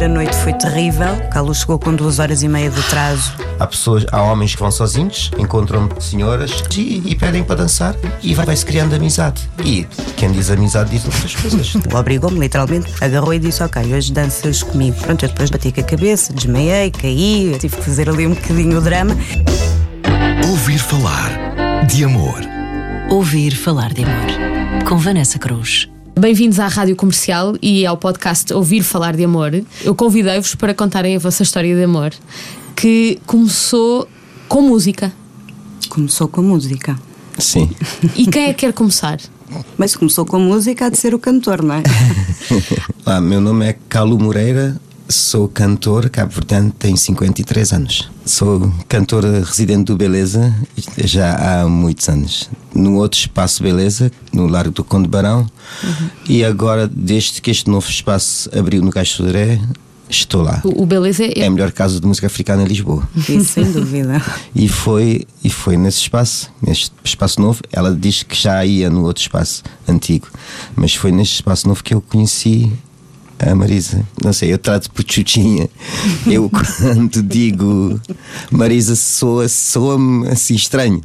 primeira noite foi terrível. O Carlos chegou com duas horas e meia de atraso. Há pessoas, há homens que vão sozinhos, encontram senhoras e, e pedem para dançar e vai- vai-se criando amizade. E quem diz amizade diz outras coisas. Ele obrigou-me, literalmente, agarrou e disse: Ok, hoje danças comigo. Pronto, eu depois bati com a cabeça, desmaiei, caí, tive que fazer ali um bocadinho o drama. Ouvir falar de amor. Ouvir falar de amor. Com Vanessa Cruz. Bem-vindos à Rádio Comercial e ao podcast Ouvir Falar de Amor. Eu convidei-vos para contarem a vossa história de amor, que começou com música. Começou com música. Sim. E quem é que quer começar? Mas começou com música há de ser o cantor, não é? Olá, meu nome é Carlo Moreira, sou cantor cabo-verdiano, tenho 53 anos. Sou cantor residente do Beleza já há muitos anos. No outro espaço Beleza, no Largo do Conde Barão, e agora, desde que este novo espaço abriu no Caixo Sodré, estou lá. O, o Beleza é. É a melhor casa de música africana em Lisboa. Isso, sem dúvida. E foi, e foi nesse espaço, neste espaço novo. Ela diz que já ia no outro espaço antigo, mas foi neste espaço novo que eu conheci a Marisa. Não sei, eu trato por Chuchinha. Eu, quando digo Marisa, soa- soa-me assim estranho.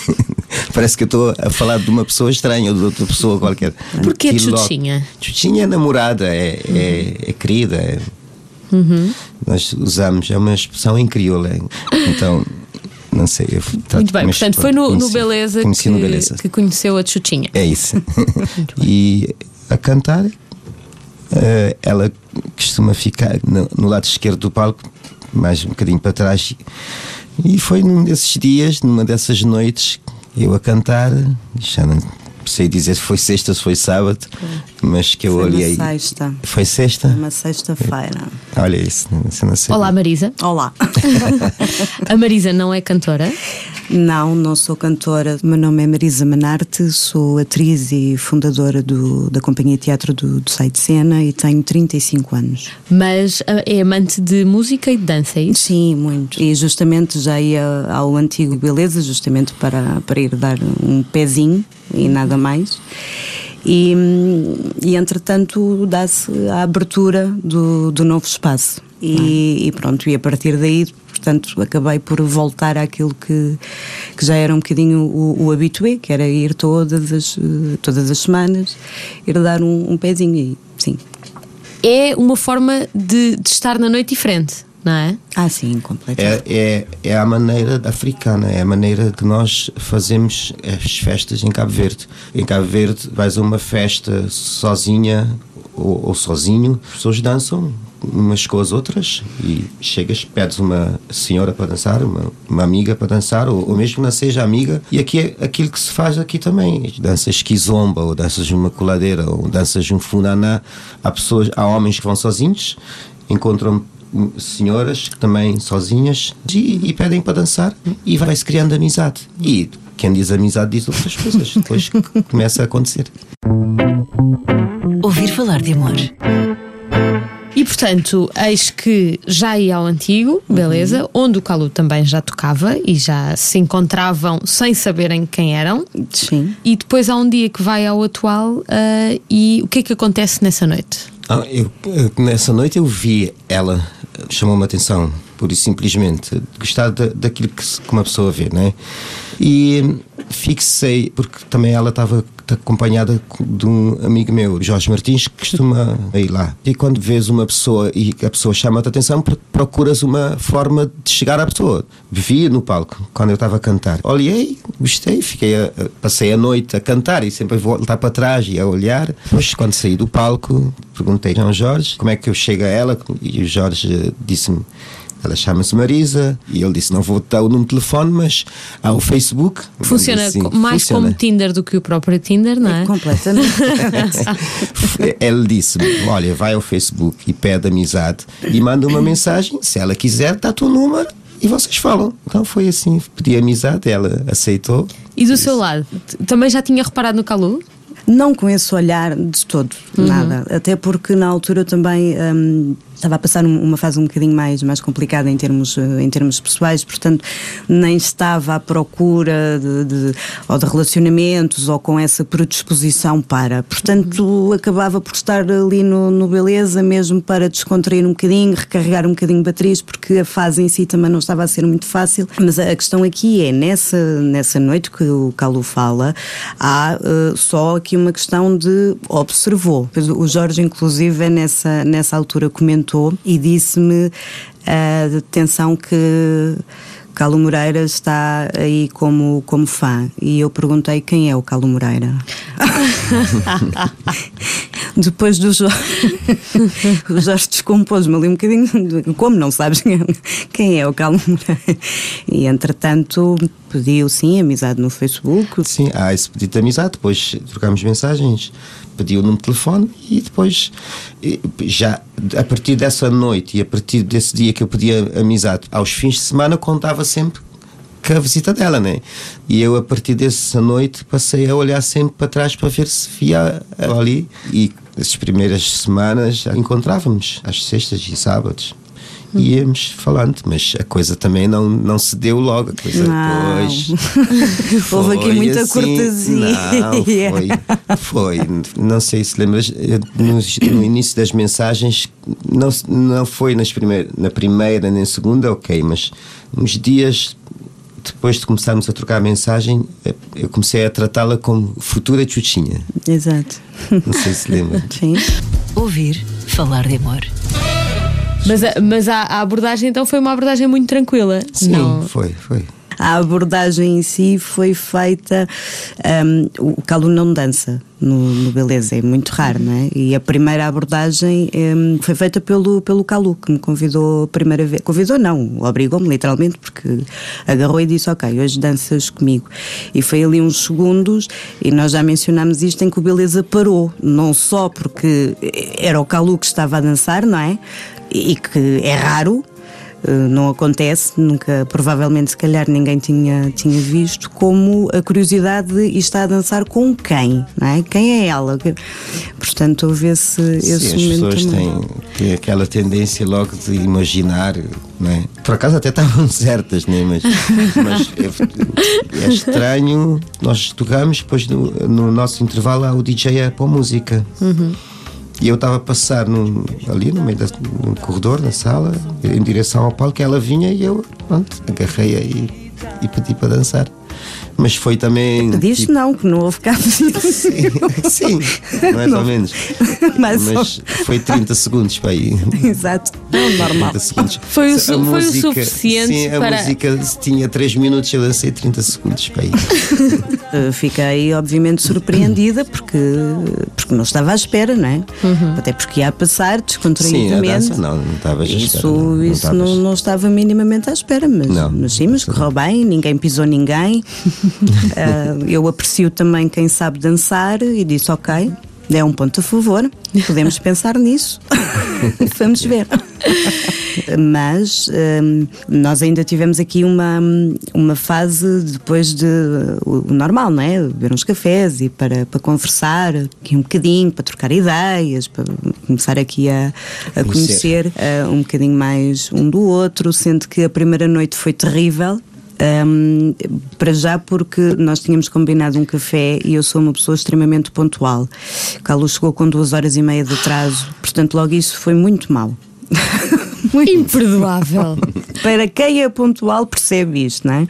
Parece que eu estou a falar de uma pessoa estranha ou de outra pessoa qualquer. Porquê logo- Chuchinha? Chuchinha é namorada, é, é, é querida. é- Nós usamos, é uma expressão em crioula. Então, não sei. Eu trato- Muito bem, mas portanto, foi no, no conheci- Beleza, conheci que, no Beleza. que conheceu a Chuchinha. É isso. e a cantar, eh, ela costuma ficar no, no lado esquerdo do palco, mais um bocadinho para trás. E foi num desses dias, numa dessas noites, eu a cantar, já não sei dizer se foi sexta ou se foi sábado, mas que eu Foi uma olhei. sexta. Foi sexta? Uma sexta-feira. Olha isso, não sei. Olá, Marisa. Olá. A Marisa não é cantora. Não, não sou cantora. O meu nome é Marisa Manarte, sou atriz e fundadora do- da Companhia Teatro do, do Sai de Cena e tenho 35 anos. Mas ah, é amante de música e de dança, é isso? Sim, muito. E justamente já ia ao antigo Beleza, justamente para, para ir dar um pezinho e nada mais. E, hum, e entretanto dá-se a abertura do, do novo espaço. E, e pronto, e a partir daí, portanto, acabei por voltar àquilo que, que já era um bocadinho o, o habitué, que era ir todas as, todas as semanas, ir dar um, um pezinho e sim. É uma forma de, de estar na noite diferente, não é? Ah, sim, completamente. É, é, é a maneira africana, é a maneira que nós fazemos as festas em Cabo Verde. Em Cabo Verde, vais a uma festa sozinha ou, ou sozinho, as pessoas dançam umas com as outras e chegas, pedes uma senhora para dançar, uma, uma amiga para dançar, ou, ou mesmo não seja amiga, e aqui é aquilo que se faz aqui também. Danças kizomba, ou danças uma coladeira, ou danças um funaná. Há pessoas, há homens que vão sozinhos, encontram senhoras que também sozinhas e, e pedem para dançar e vai-se criando amizade. E quem diz amizade diz outras coisas. Depois começa a acontecer. Ouvir falar de amor. E portanto, eis que já ia ao antigo, beleza, onde o Calu também já tocava e já se encontravam sem saberem quem eram. Sim. E depois há um dia que vai ao atual ah, e o que é que acontece nessa noite? Ah, eu, eu- nessa noite eu vi ela, chamou-me a atenção, pura e simplesmente, gostar da, daquilo que, que uma pessoa vê, né? E fixei, porque também ela estava acompanhada de um amigo meu, Jorge Martins, que costuma ir lá. E quando vês uma pessoa e a pessoa chama-te a atenção, pro- procuras uma forma de chegar à pessoa. Via no palco, quando eu estava a cantar. Olhei, gostei, fiquei a- passei a noite a cantar e sempre a voltar para trás e a olhar. Depois, quando saí do palco, perguntei ao Jorge como é que eu chego a ela e o Jorge disse-me ela chama-se Marisa e ele disse: Não vou dar o número de telefone, mas há o Facebook. Funciona disse, co- mais "Funciona." como Tinder do que o próprio Tinder, não é? Completamente. Ele disse-me: Olha, vai ao Facebook e pede amizade e manda uma mensagem. Se ela quiser, dá o número e vocês falam. Então foi assim: pedi amizade, ela aceitou. E do seu lado, também já tinha reparado no Calu? Não com esse olhar de todo, nada. Até porque na altura também hum, estava a passar um- uma fase um bocadinho mais, mais complicada em termos, eh, em termos pessoais, portanto nem estava à procura de, de- ou de relacionamentos ou com essa predisposição para. Portanto, acabava por estar ali no, no Beleza mesmo para descontrair um bocadinho, recarregar um bocadinho baterias, porque a fase em si também não estava a ser muito fácil. Mas a questão aqui é, nessa, nessa noite que o Calu fala, há eh, só aqui uma questão de observou. O Jorge, inclusive, é nessa, nessa altura comentou e disse-me, uh, atenção que Calo Moreira está aí como, como fã. E eu perguntei quem é o Calo Moreira. Depois do Jorge, o Jorge descompôs-me ali um bocadinho. Como não sabes quem é o Calo Moreira? E entretanto pediu sim amizade no Facebook. Sim, há esse pedido de amizade, depois trocámos mensagens, pediu o número de telefone e depois, já a partir dessa noite e a partir desse dia que eu pedi amizade, aos fins de semana contava sempre com a visita dela, né? E eu, a partir dessa noite, passei a olhar sempre para trás para ver se via ali. E as primeiras semanas já encontrávamos, às sextas e sábados. E íamos falando, mas a coisa também não, não se deu logo. A coisa Não. depois. Houve aqui muita assim, cortesia. Não, foi, foi. Não sei se lembras, no, no início das mensagens, não, não foi nas primeir, na primeira nem segunda, ok, mas uns dias depois de começarmos a trocar a mensagem, eh, eu comecei a tratá-la como futura chuchinha. Exato. Não sei se lembra. Sim. Ouvir falar de amor. Mas, a, mas a, a abordagem então foi uma abordagem muito tranquila. Sim, Não. foi, foi. A abordagem em si foi feita. hum, o Calu não dança no, no Beleza, é muito raro, não é? E a primeira abordagem hum, foi feita pelo, pelo Calu, que me convidou a primeira vez. Convidou, não, obrigou-me literalmente, porque agarrou e disse: Ok, hoje danças comigo. E foi ali uns segundos, e nós já mencionámos isto, em que o Beleza parou, não só porque era o Calu que estava a dançar, não é? E que é raro. Uh, não acontece, nunca, provavelmente, se calhar ninguém tinha, tinha visto, como a curiosidade de está a dançar com quem, não é? Quem é ela? Portanto, houve esse, esse Sim, as momento pessoas também. têm, aquela tendência logo de imaginar, não é? Por acaso até estavam certas, né? mas, mas é, é estranho. Nós tocamos, depois no, no nosso intervalo há o DJ a pôr música. E eu estava a passar num- ali no meio da, no corredor, na sala, em direção ao palco, ela vinha e eu, pronto, agarrei-a e, e pedi para dançar. Mas foi também. Pediste tipo, não, que não houve cabo disso. Sim, mais ou menos. Mais ou- Mas foi 30 segundos para aí. Exato, não, normal. 30 segundos. Foi o foi o suficiente sim, a para- música tinha 3 minutos, eu dancei 30 segundos para aí. Fiquei, obviamente, surpreendida porque, porque não estava à espera, não é? Até porque ia a passar Sim, a descontraídamente. dança não, não estava à espera, Isso, não, não isso não, não estava minimamente à espera, mas, Não. mas sim, mas correu bem, ninguém pisou ninguém. Ah, eu aprecio também quem sabe dançar e disse: ok, é um ponto a favor, podemos pensar nisso. Vamos ver. Mas hum, nós ainda tivemos aqui uma, uma fase depois de o o normal, não é? Beber uns cafés e para, para conversar aqui um bocadinho, para trocar ideias, para começar aqui a, a Conhecer. conhecer uh, um bocadinho mais um do outro, sendo que a primeira noite foi terrível. Um, para já porque nós tínhamos combinado um café e eu sou uma pessoa extremamente pontual. Carlos chegou com duas horas e meia de atraso, portanto logo isso foi muito mal. muito Imperdoável. para quem é pontual percebe isto, não é?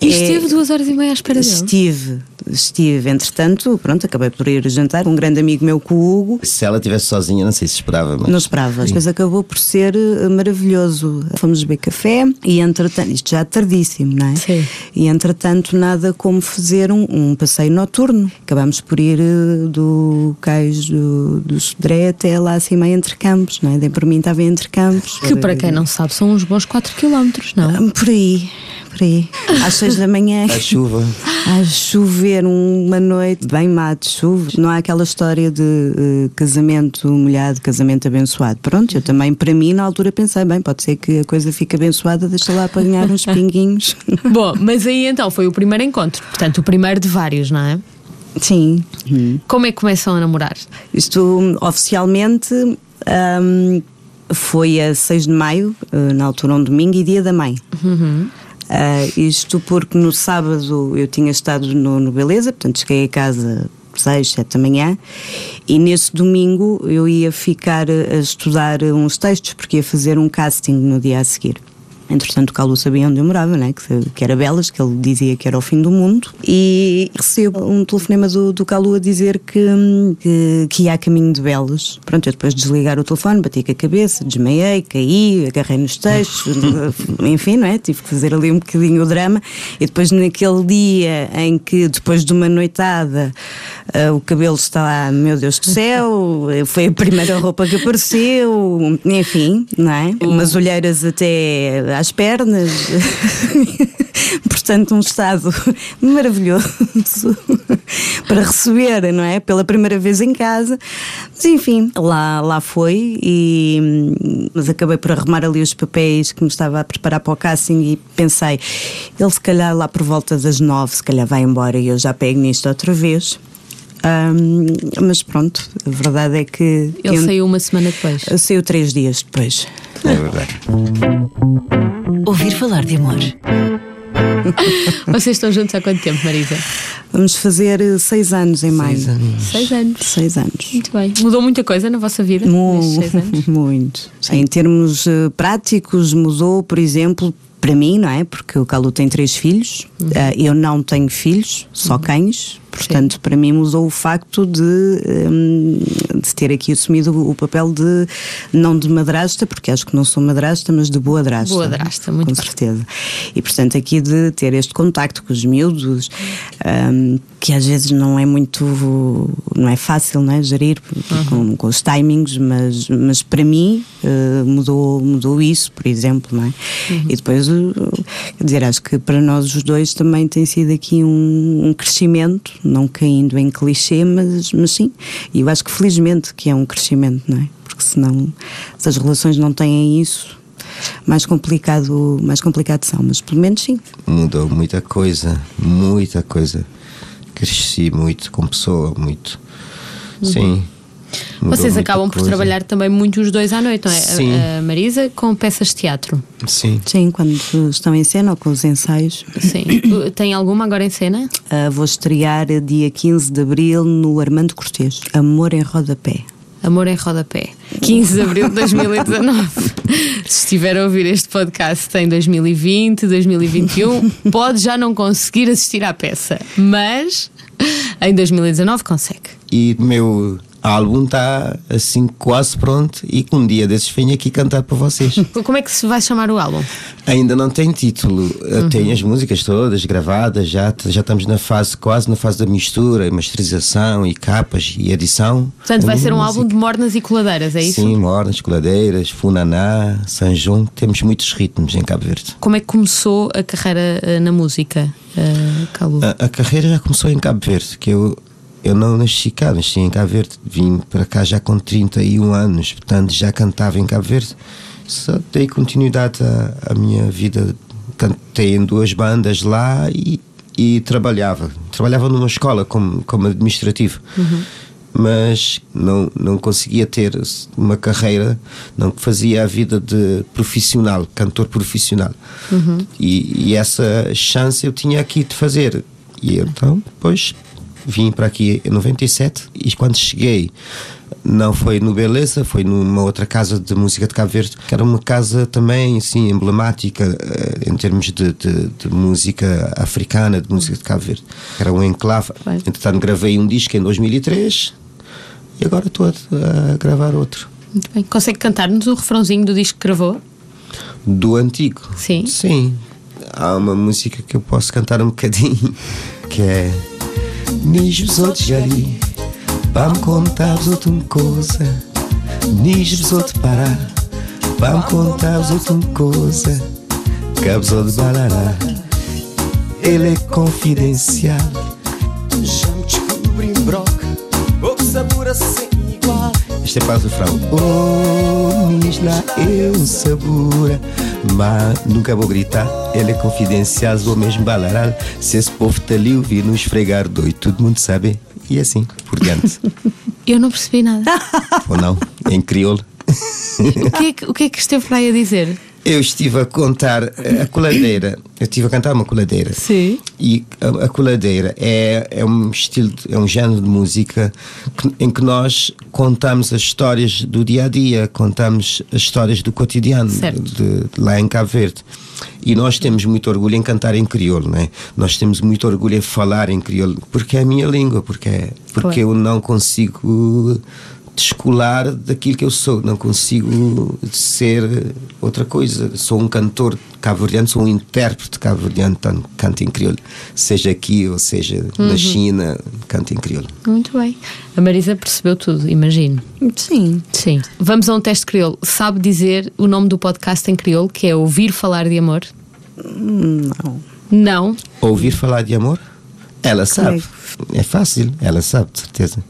E É- esteve duas horas e meia à espera dele. Estive, estive. Entretanto, pronto, acabei por ir jantar. Um grande amigo meu com o Hugo. Se ela estivesse sozinha, não sei se esperava, mas. Não esperava, mas acabou por ser eh, maravilhoso. Fomos beber café e entretanto, isto já é tardíssimo, não é? Sim. E entretanto, nada como fazer um, um passeio noturno. Acabámos por ir eh, do cais do, do Sodré até lá acima entre campos, não é? Daí por mim estava entre campos. Que para quem não sabe são uns bons 4 km, não? Por aí, por aí. Às seis da manhã. A chuva. A chover uma noite bem má de chuva. Não há aquela história de eh, casamento molhado, casamento abençoado. Pronto, eu também, para mim, na altura pensei, bem, pode ser que a coisa fique abençoada, deixa lá apanhar uns pinguinhos. Bom, mas aí então foi o primeiro encontro. Portanto, o primeiro de vários, não é? Sim. Como é que começam a namorar? Isto, oficialmente, hum, foi a 6 de maio, eh, na altura um domingo, e dia da mãe. Uh, isto porque no sábado eu tinha estado no, no Beleza, portanto cheguei a casa 6, 7 da manhã, e nesse domingo eu ia ficar a estudar uns textos, porque ia fazer um casting no dia a seguir. Entretanto, o Calu sabia onde eu morava, né? que, que era Belas, que ele dizia que era o fim do mundo. E recebo um telefonema do, do Calu a dizer que, que, que ia a caminho de Belas. Pronto, eu depois de desligar o telefone, bati com a cabeça, desmaiei, caí, agarrei nos textos, enfim, não é? Tive que fazer ali um bocadinho o drama. E depois, naquele dia em que, depois de uma noitada, uh, o cabelo está lá, meu Deus do céu, foi a primeira roupa que apareceu, enfim, não é? Umas olheiras até às pernas. Portanto, um estado maravilhoso para receber, não é? Pela primeira vez em casa. Mas enfim, lá, lá foi. E, mas acabei por arrumar ali os papéis que me estava a preparar para o casting e pensei, ele se calhar lá por volta das nove, se calhar vai embora e eu já pego nisto outra vez. Um, mas pronto, a verdade é que. Ele eu, saiu uma semana depois. Saiu três dias depois. É verdade. Ouvir falar de amor. Vocês estão juntos há quanto tempo, Marisa? Vamos fazer eh, seis anos em maio. Seis anos. Seis anos. Seis anos. Muito bem. Mudou muita coisa na vossa vida Mu- nestes seis anos? Muito. Em termos eh, práticos, mudou, por exemplo, para mim, não é? Porque o Calu tem três filhos, Uhum. eh, eu não tenho filhos, só cães. Portanto, para mim mudou o facto de, hum, de ter aqui assumido o papel de, não de madrasta, porque acho que não sou madrasta, mas de boa drasta. Boa drasta, muito Com bem. certeza. E portanto, aqui de ter este contacto com os miúdos, hum, que às vezes não é muito, não é fácil, não é? Gerir com, com os timings, mas, mas para mim eh, mudou, mudou isso, por exemplo, não é? E depois, uh, quer dizer, acho que para nós os dois também tem sido aqui um, um crescimento, não caindo em clichê, mas, mas sim. E eu acho que felizmente que é um crescimento, não é? Porque senão, se as relações não têm isso, mais complicado, mais complicado são, mas pelo menos sim. Mudou muita coisa, muita coisa. Cresci muito como pessoa, muito. Sim. Mudou Vocês acabam por coisa. trabalhar também muito os dois à noite, não é? A- Sim. A, Marisa com peças de teatro. Sim. Sim, quando estão em cena ou com os ensaios. Sim. Tem alguma agora em cena? Ah, vou estrear dia 15 de abril no Armando Cortês, Amor em Rodapé. Amor em Rodapé. 15 de abril de 2019. Se estiver a ouvir este podcast em 2020, 2021, pode já não conseguir assistir à peça, mas em 2019 consegue. E o álbum está assim quase pronto e que um dia desses venho aqui cantar para vocês. Como é que se vai chamar o álbum? Ainda não tem título, Eu tenho as músicas todas gravadas, já, já estamos na fase, quase na fase da mistura, masterização e capas e edição. Portanto, vai ser um música. álbum de mornas e coladeiras, é isso? Sim, Mornas, Coladeiras, Funaná, São João, temos muitos ritmos em Cabo Verde. Como é que começou a carreira eh, na música, eh, Calu? A, a carreira já começou em Cabo Verde, que eu, eu não nasci cá, nasci em Cabo Verde. Vim para cá já com 31 anos, portanto já cantava em Cabo Verde. Só dei continuidade à, à minha vida. Cantei em duas bandas lá e, e trabalhava. Trabalhava numa escola como, como administrativo. Mas não, não conseguia ter uma carreira, não fazia a vida de profissional, cantor profissional. E, e essa chance eu tinha aqui de fazer. E então, depois vim para aqui em 97 e quando cheguei não foi no Beleza, foi numa outra casa de música de Cabo Verde, que era uma casa também assim emblemática eh, em termos de, de- de música africana, de música de Cabo Verde. Era um enclave. Bem. Entretanto, gravei um disco em 2003 e agora estou a, a gravar outro. Muito bem. Consegue cantar-nos o refrãozinho do disco que gravou? Do antigo? Sim. Sim. Há uma música que eu posso cantar um bocadinho que é Nijo outros ali Vamos contar outros uma coisa os outros parar Vamos contar outros uma coisa Cabos de balará Ele é confidencial Já me descobri em broca, o sabor sem igual. Este é para o refrão. Oh, Nisla, eu sabura. Mas nunca vou gritar, ele é confidencial, vou mesmo balarar. Se esse povo está ali ouvir nos esfregar doido, todo mundo sabe. E assim, por diante. Eu não percebi nada. Ou não? Em crioulo. O que, é que, o que é que esteve para aí a dizer? Eu estive a contar a coladeira. Eu estive a cantar uma coladeira. Sim. E a, a coladeira é, é um estilo, é um género de música que- em que nós contamos as histórias do dia a dia, contamos as histórias do cotidiano de, de lá em Cabo Verde. E nós temos muito orgulho em cantar em crioulo, né? Nós temos muito orgulho em falar em crioulo, porque é a minha língua, porque, é, porque eu não consigo descolar daquilo que eu sou, não consigo ser outra coisa. Sou um cantor cabo-verdiano, sou um intérprete cabo-verdiano, tanto canto em crioulo, seja aqui ou seja na China, canto em crioulo. Muito bem. A Marisa percebeu tudo, imagino. Sim. Sim. Vamos a um teste crioulo. Sabe dizer o nome do podcast em crioulo, que é Ouvir Falar de Amor? Não. Não. Ouvir falar de amor? Ela sabe. É fácil, ela sabe, de certeza.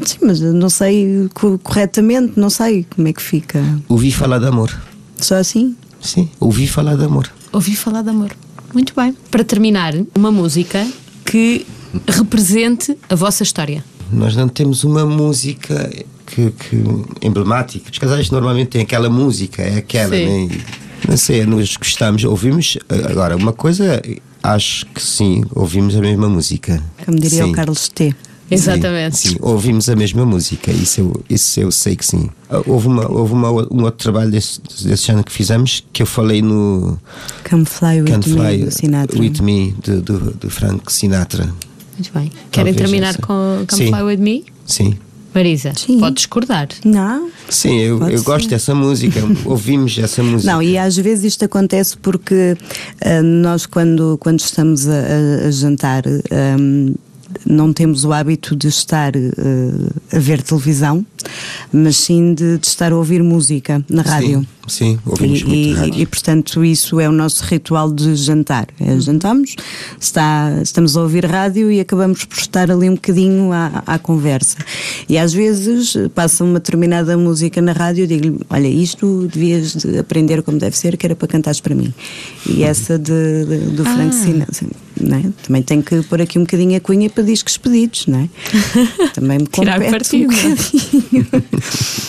Sim, mas eu não sei co- corretamente, não sei como é que fica. Ouvi falar de amor. Só assim? Sim, ouvi falar de amor. Ouvir falar de amor. Muito bem. Para terminar, uma música que represente a vossa história. Nós não temos uma música que, que emblemática. Os casais normalmente têm aquela música, é aquela, Sim. né? Não sei, nós gostamos, ouvimos. Agora, uma coisa, acho que sim, ouvimos a mesma música. Como diria Sim. o Carlos T. Exatamente. Sim, sim, ouvimos a mesma música, isso eu, isso eu sei que sim. Ah, Houve, uma, houve uma, um outro trabalho desse, desse ano que fizemos que eu falei no Come Fly With Me, Fly do Sinatra. With Me, de, do, do Frank Sinatra. Muito bem. Querem Talvez terminar essa. com Come Sim. Fly With Me? Sim. Marisa, Sim. pode discordar. Não? Sim, eu, eu gosto dessa música, ouvimos essa música. Não, e às vezes isto acontece porque ah, nós, quando, quando estamos a, a- jantar, ahm, não temos o hábito de estar ah, a ver televisão, mas sim de, de estar a ouvir música na rádio. Sim, sim, ouvimos E, muito e- rádio. e, portanto isso é o nosso ritual de jantar. É, jantamos, está, estamos a ouvir rádio e acabamos por estar ali um bocadinho à, à conversa. E às vezes passa uma determinada música na rádio e digo-lhe: Olha, isto devias de aprender como deve ser, que era para cantares para mim. E essa de, de- do Frank Sinatra. É? Também tenho que pôr aqui um bocadinho a cunha para discos pedidos, não é? Também me Tirar compete um bocadinho.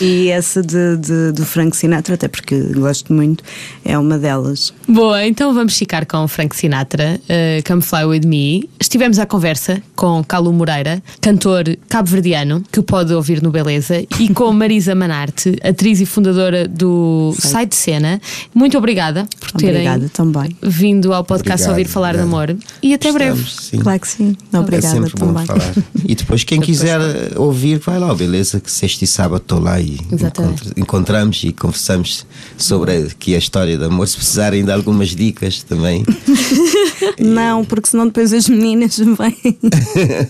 e essa de, de- do Frank Sinatra, até porque gosto muito, é uma delas. Boa, então vamos ficar com Frank Sinatra, uh, Come Fly With Me. Estivemos à conversa com Calu Moreira, cantor cabo-verdiano, que pode ouvir no Beleza, e com Marisa Manarte, atriz e fundadora do Site Cena. Muito obrigada por terem Obrigada também. vindo ao podcast Obrigado, Ouvir Falar de obrigado. Amor. E até breve. Estamos, sim. Claro que sim. É Obrigada sempre bom também. falar. E depois, quem quiser ouvir, vai lá, beleza? Que sexta e sábado estou lá e encontramos e conversamos sobre aqui a história de amor. Se precisarem de algumas dicas também. Não, porque senão depois as meninas vêm.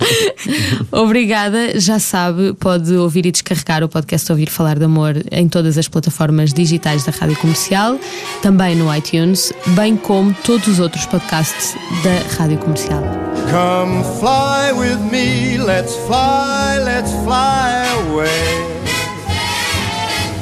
Obrigada, já sabe, pode ouvir e descarregar o podcast Ouvir Falar de Amor em todas as plataformas digitais da Rádio Comercial, também no iTunes, bem como todos os outros podcasts da Rádio Comercial. Come fly with me, let's fly, let's fly away.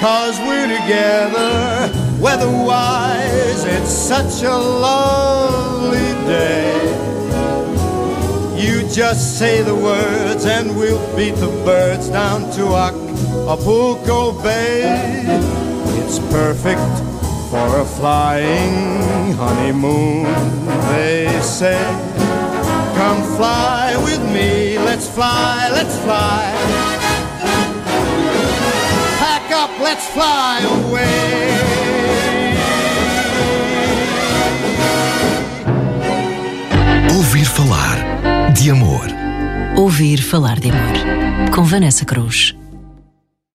cause we're together. Weatherwise, it's such a lovely day. You just say the words, and we'll beat the birds down to Acapulco Bay. It's perfect for a flying honeymoon, they say. Come fly with me, let's fly, let's fly. Let's fly away. Ouvir falar de amor. Ouvir falar de amor. Com Vanessa Cruz.